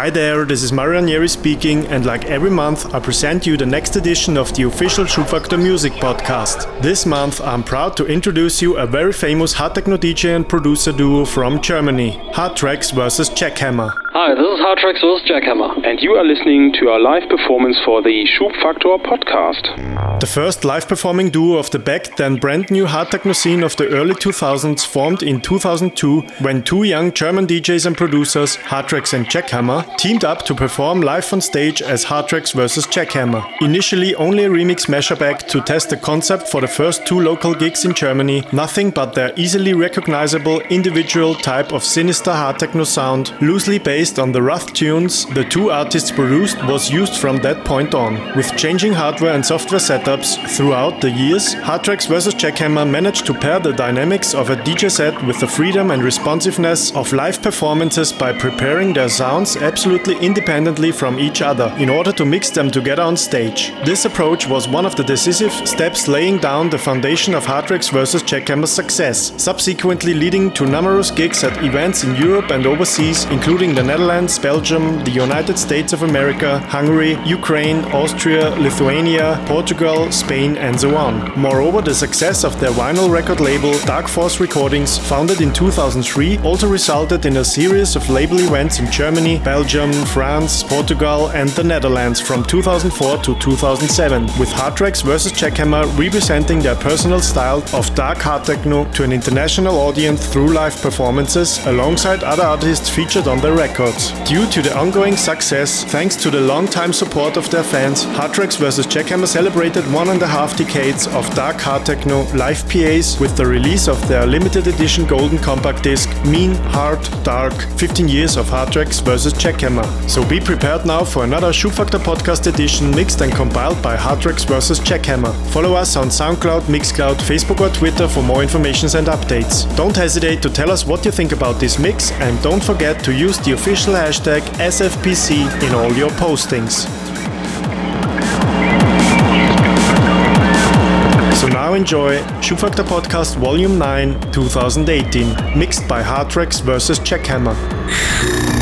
Hi there, this is Mario Ranieri speaking, and like every month, I present you the next edition of the official Schubfaktor Music Podcast. This month, I'm proud to introduce you a very famous hard techno DJ and producer duo from Germany, Hardtrax vs Jackhamma. Hi, this is Hardtrax vs Jackhamma, and you are listening to our live performance for the Schubfaktor podcast. The first live performing duo of the back then brand new hard techno scene of the early 2000s formed in 2002 when two young German DJs and producers, Hardtrax and Jackhamma, teamed up to perform live on stage as Hardtrax vs Jackhamma. Initially only a remix mashup act to test the concept for the first two local gigs in Germany, nothing but their easily recognizable individual type of sinister hard techno sound, loosely based on the rough tunes the two artists produced was used from that point on. With changing hardware and software setups throughout the years, Hardtrax vs Jackhamma managed to pair the dynamics of a DJ set with the freedom and responsiveness of live performances by preparing their sounds absolutely independently from each other in order to mix them together on stage. This approach was one of the decisive steps laying down the foundation of Hardtrax vs Jackhamma's success, subsequently leading to numerous gigs at events in Europe and overseas, including the Netherlands, Belgium, the United States of America, Hungary, Ukraine, Austria, Lithuania, Portugal, Spain, and so on. Moreover, the success of their vinyl record label Dark Force Recordings, founded in 2003, also resulted in a series of label events in Germany, Belgium, France, Portugal, and the Netherlands from 2004 to 2007, with Hardtrax vs Jackhamma representing their personal style of dark hard techno to an international audience through live performances alongside other artists featured on their records. Due to the ongoing success, thanks to the long-time support of their fans, Hardtrax vs Jackhamma celebrated one and a half decades of dark hard techno live PAs with the release of their limited edition golden compact disc Mean, Hard, Dark 15 Years of Hardtrax vs Jackhamma. So be prepared now for another Schubfaktor podcast edition mixed and compiled by Hardtrax vs Jackhamma. Follow us on SoundCloud, Mixcloud, Facebook or Twitter for more information and updates. Don't hesitate to tell us what you think about this mix and don't forget to use the official hashtag SFPC in all your postings. So now enjoy Schubfaktor Podcast Volume 9 2018, mixed by Hardtrax vs Jackhamma.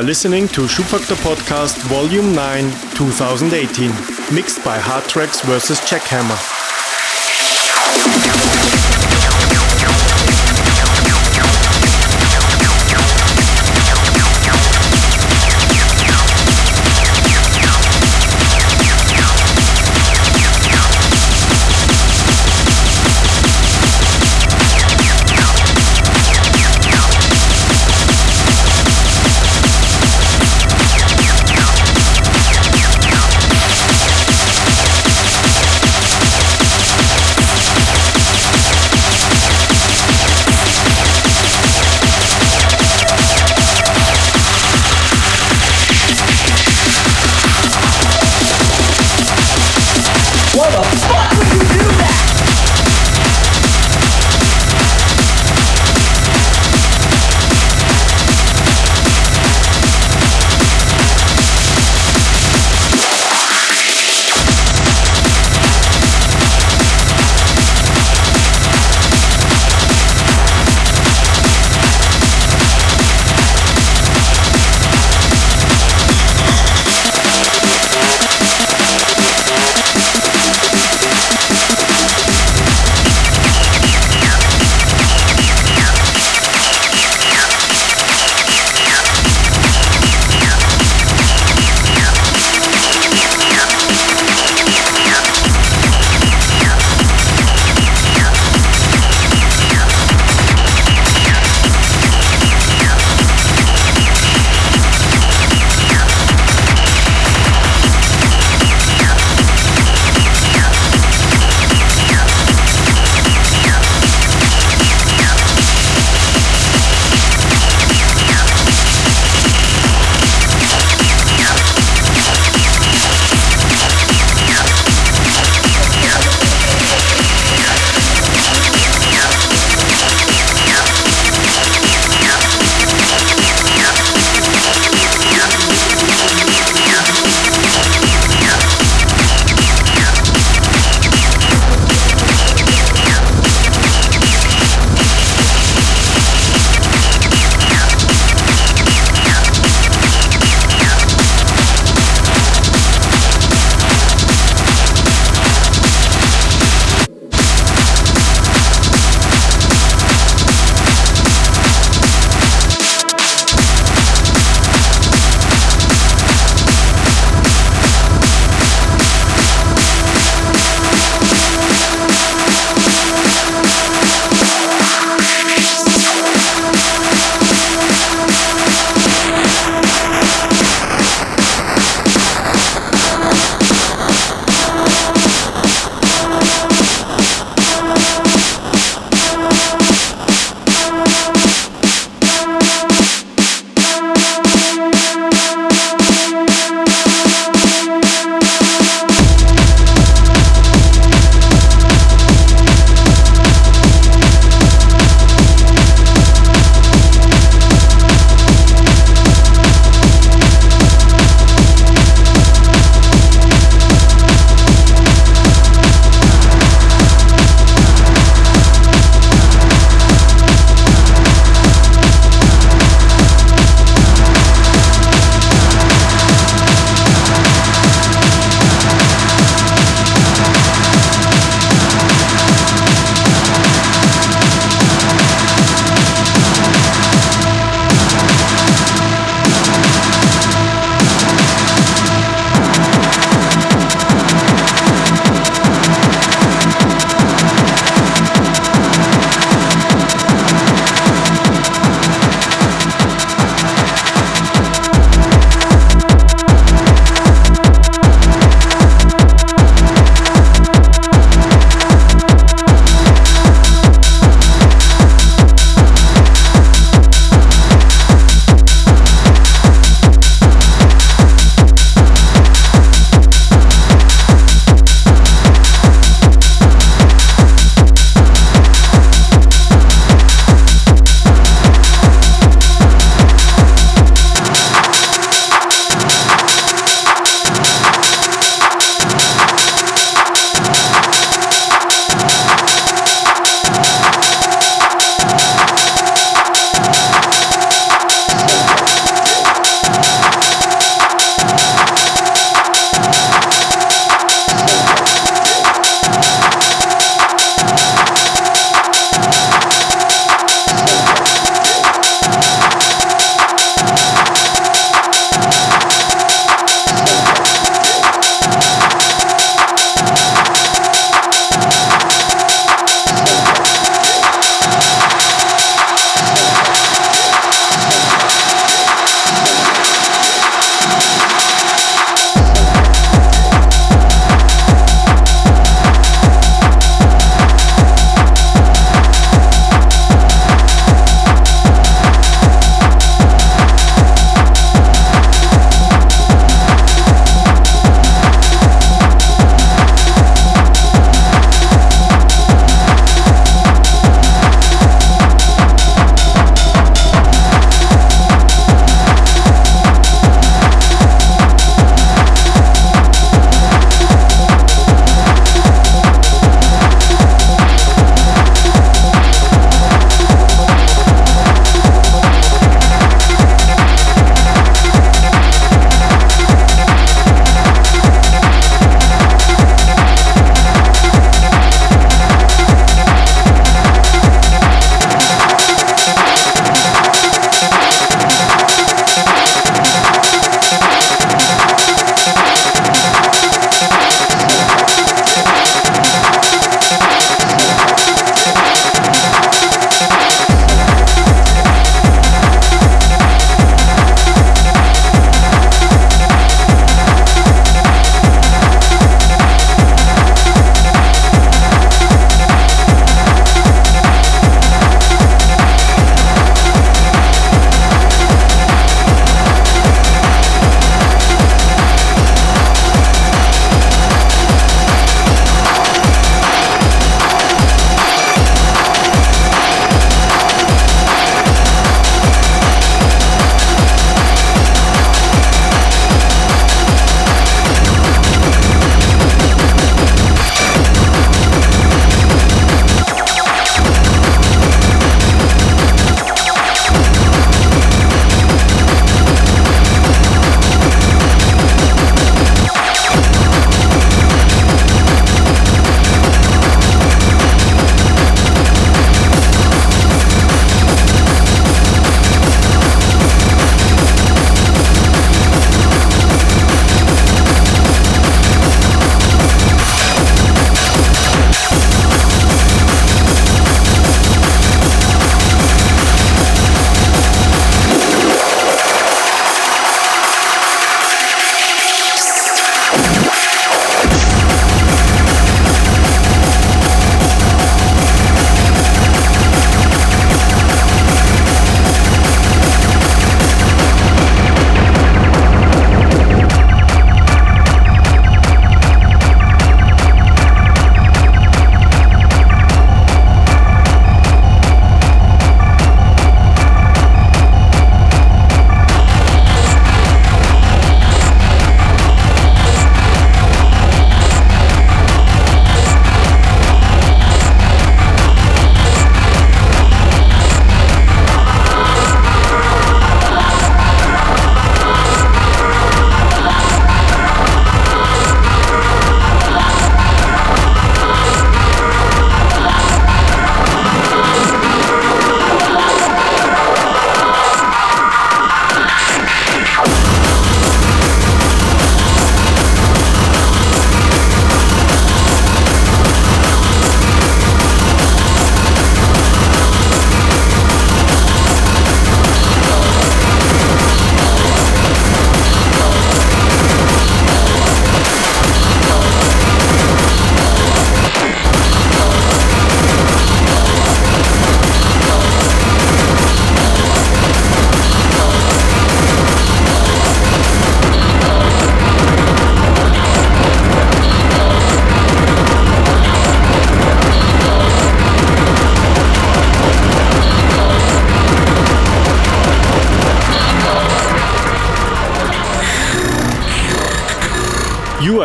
Are listening to Schubfaktor Podcast Volume 9 2018, mixed by Hardtrax vs. Jackhamma.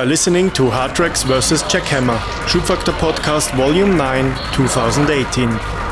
Are listening to Hardtrax vs. Jackhamma, Schubfaktor Podcast Volume 9, 2018.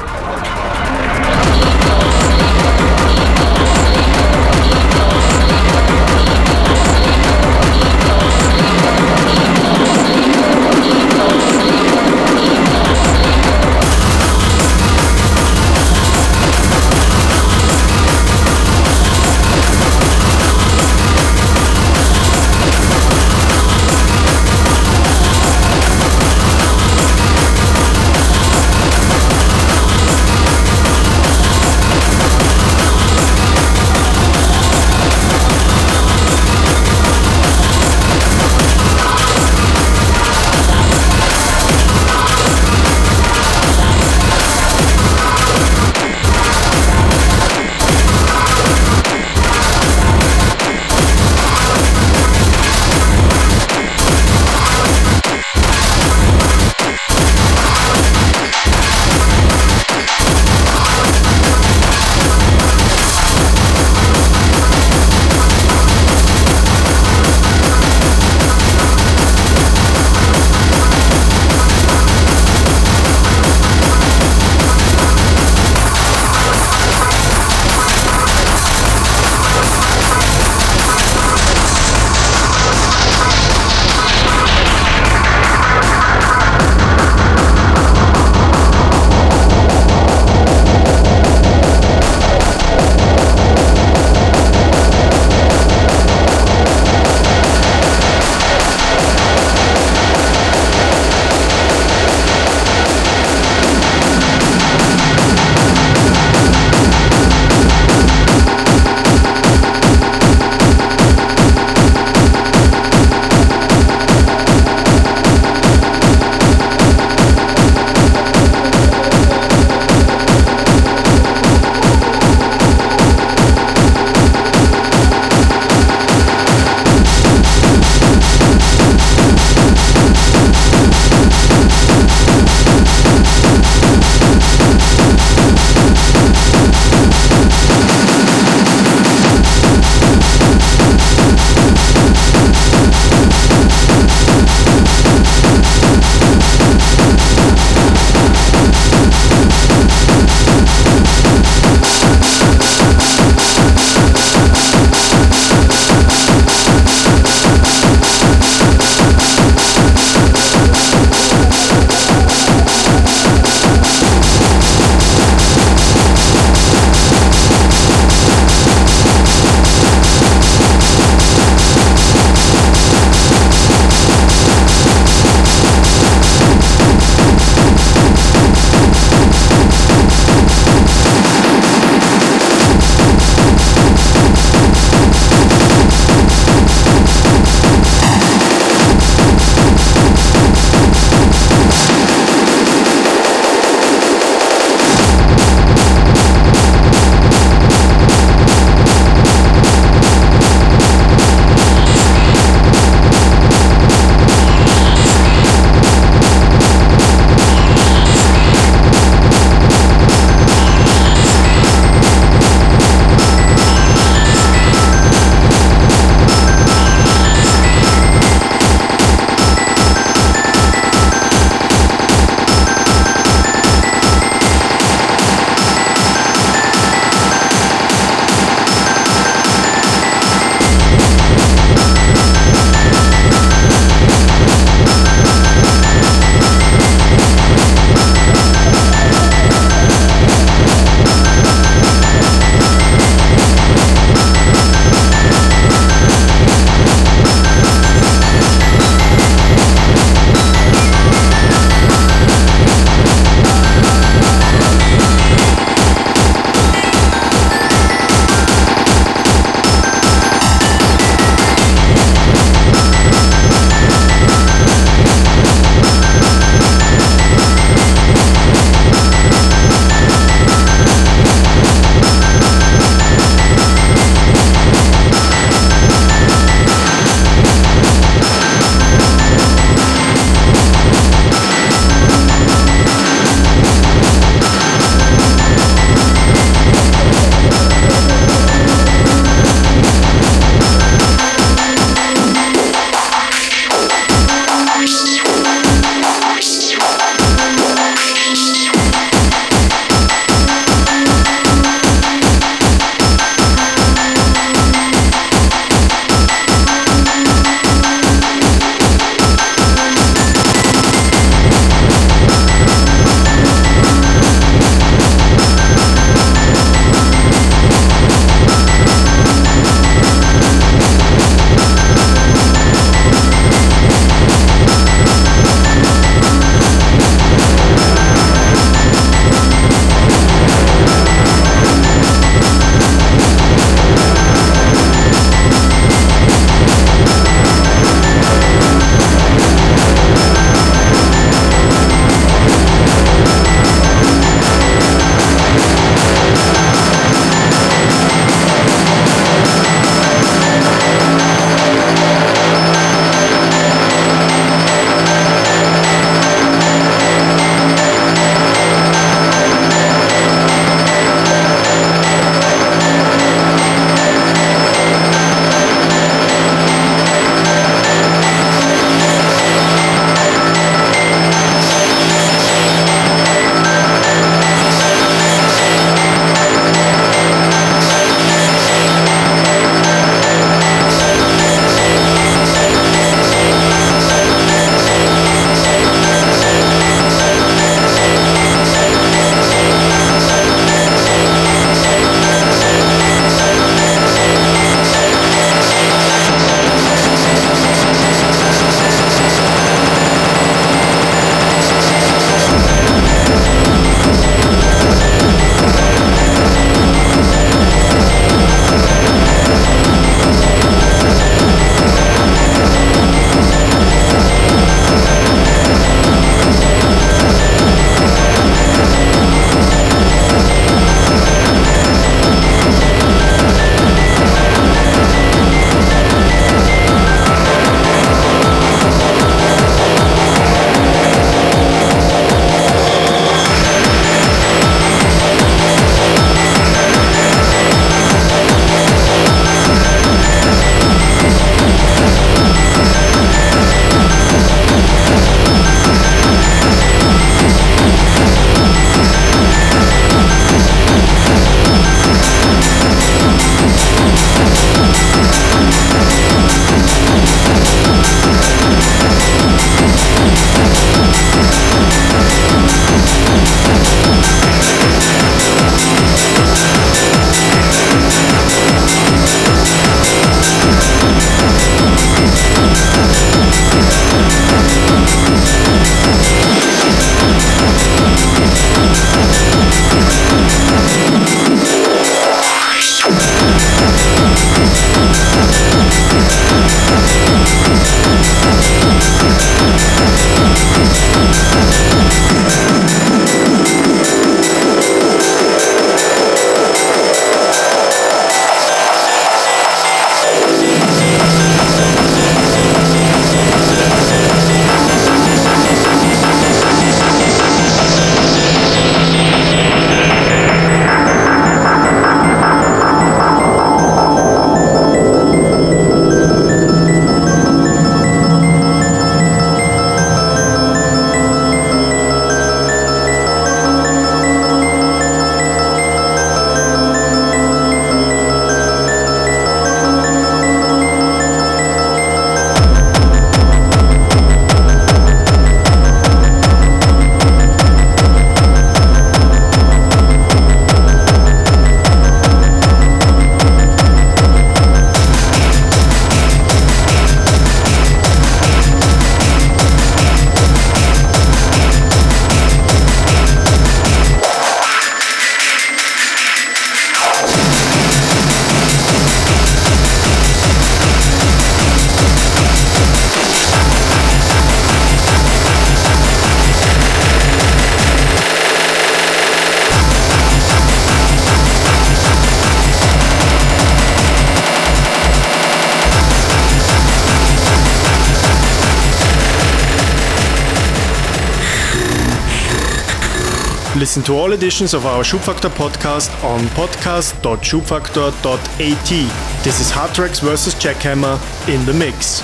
Listen to all editions of our Schubfaktor podcast on podcast.schubfaktor.at. This is Hardtrax vs. Jackhamma in the mix.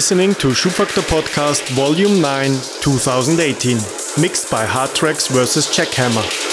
Listening to Schubfaktor Podcast Volume 9 2018, mixed by Hardtrax vs. Jackhamma.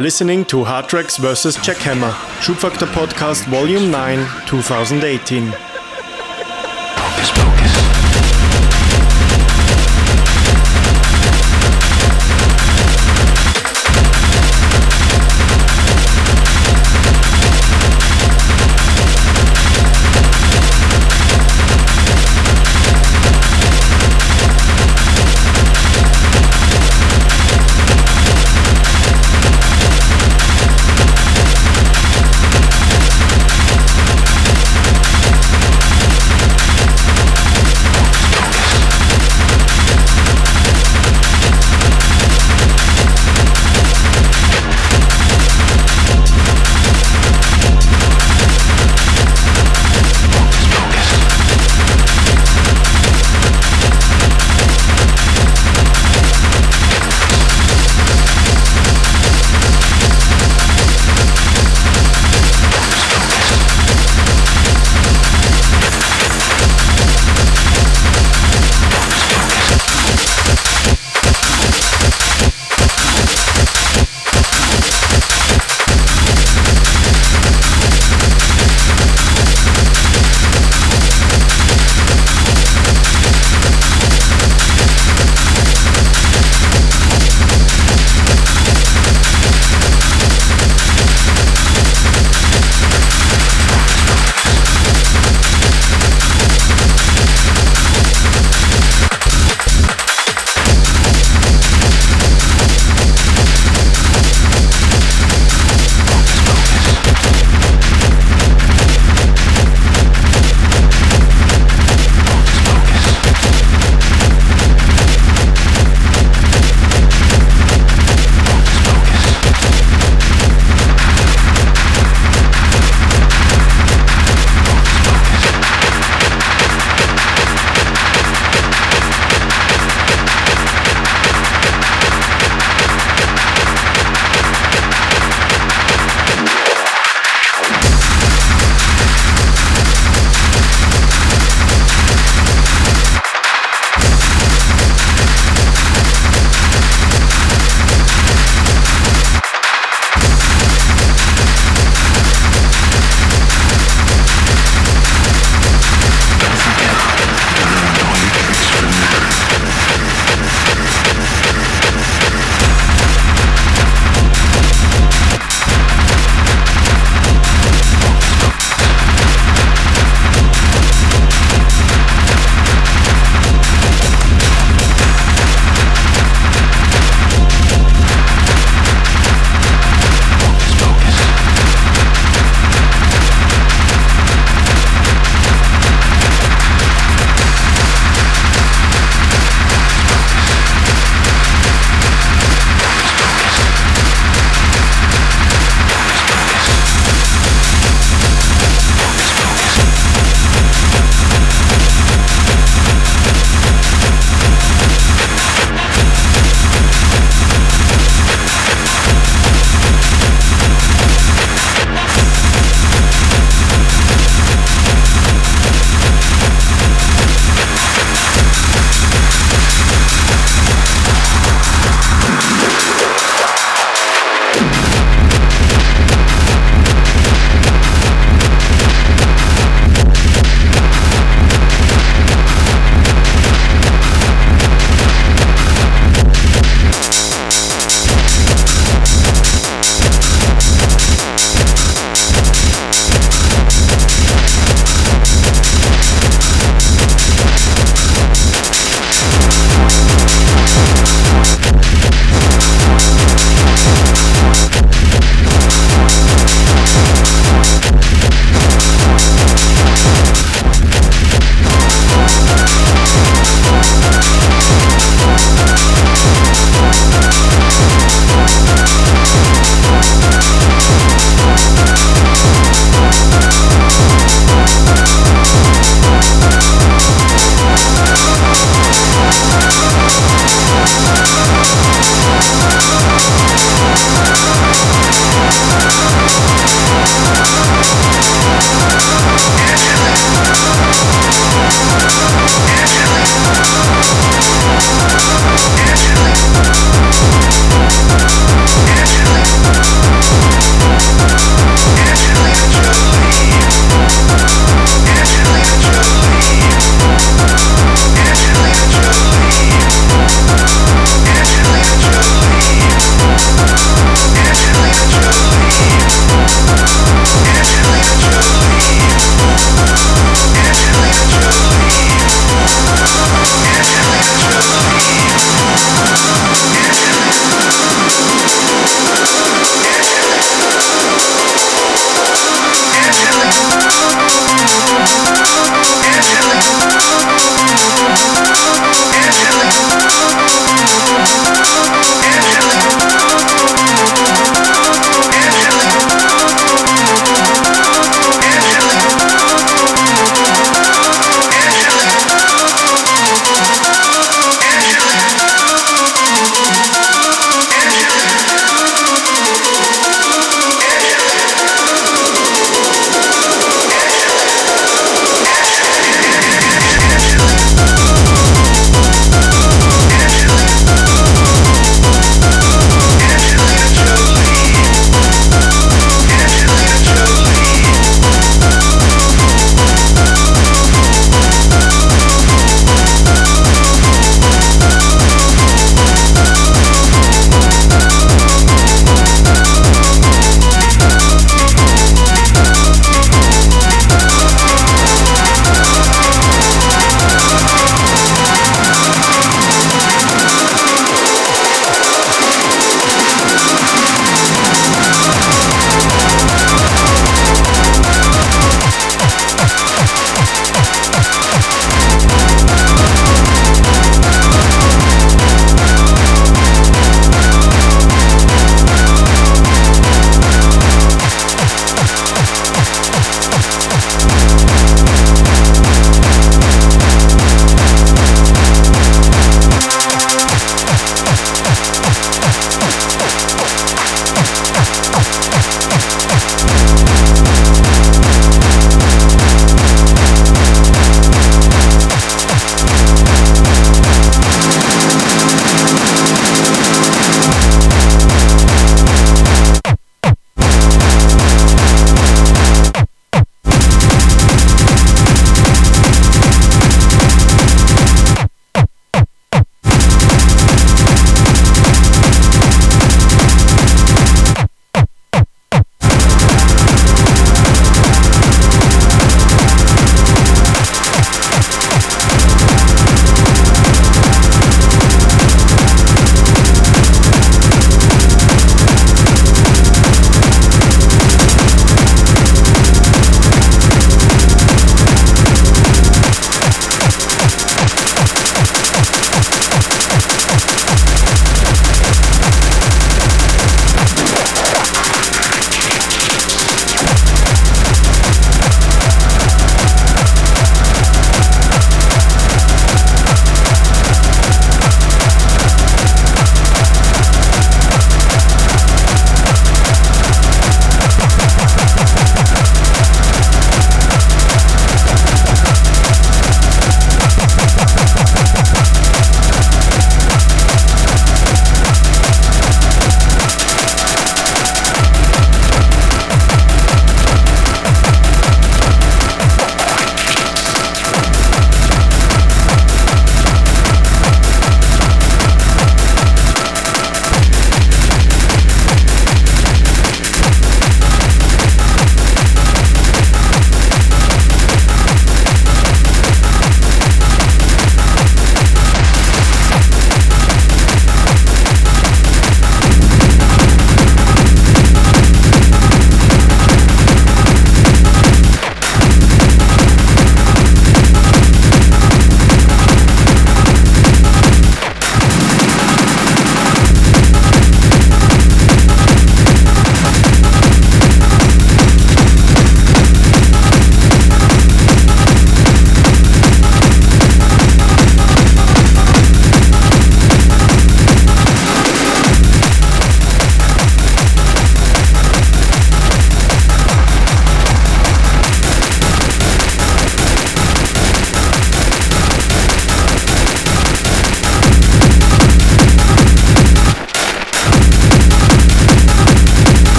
Are listening to Hardtrax vs. Jackhamma, Schubfaktor Podcast Volume 9, 2018.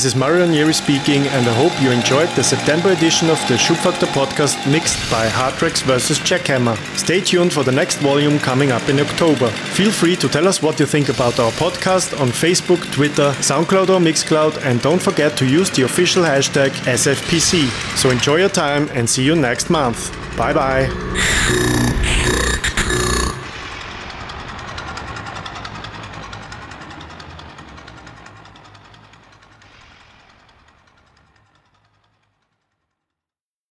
This is Mario Ranieri speaking, and I hope you enjoyed the September edition of the Schubfaktor podcast mixed by Hardtrax vs. Jackhamma. Stay tuned for the next volume coming up in October. Feel free to tell us what you think about our podcast on Facebook, Twitter, SoundCloud or Mixcloud, and don't forget to use the official hashtag SFPC. So enjoy your time and see you next month. Bye bye.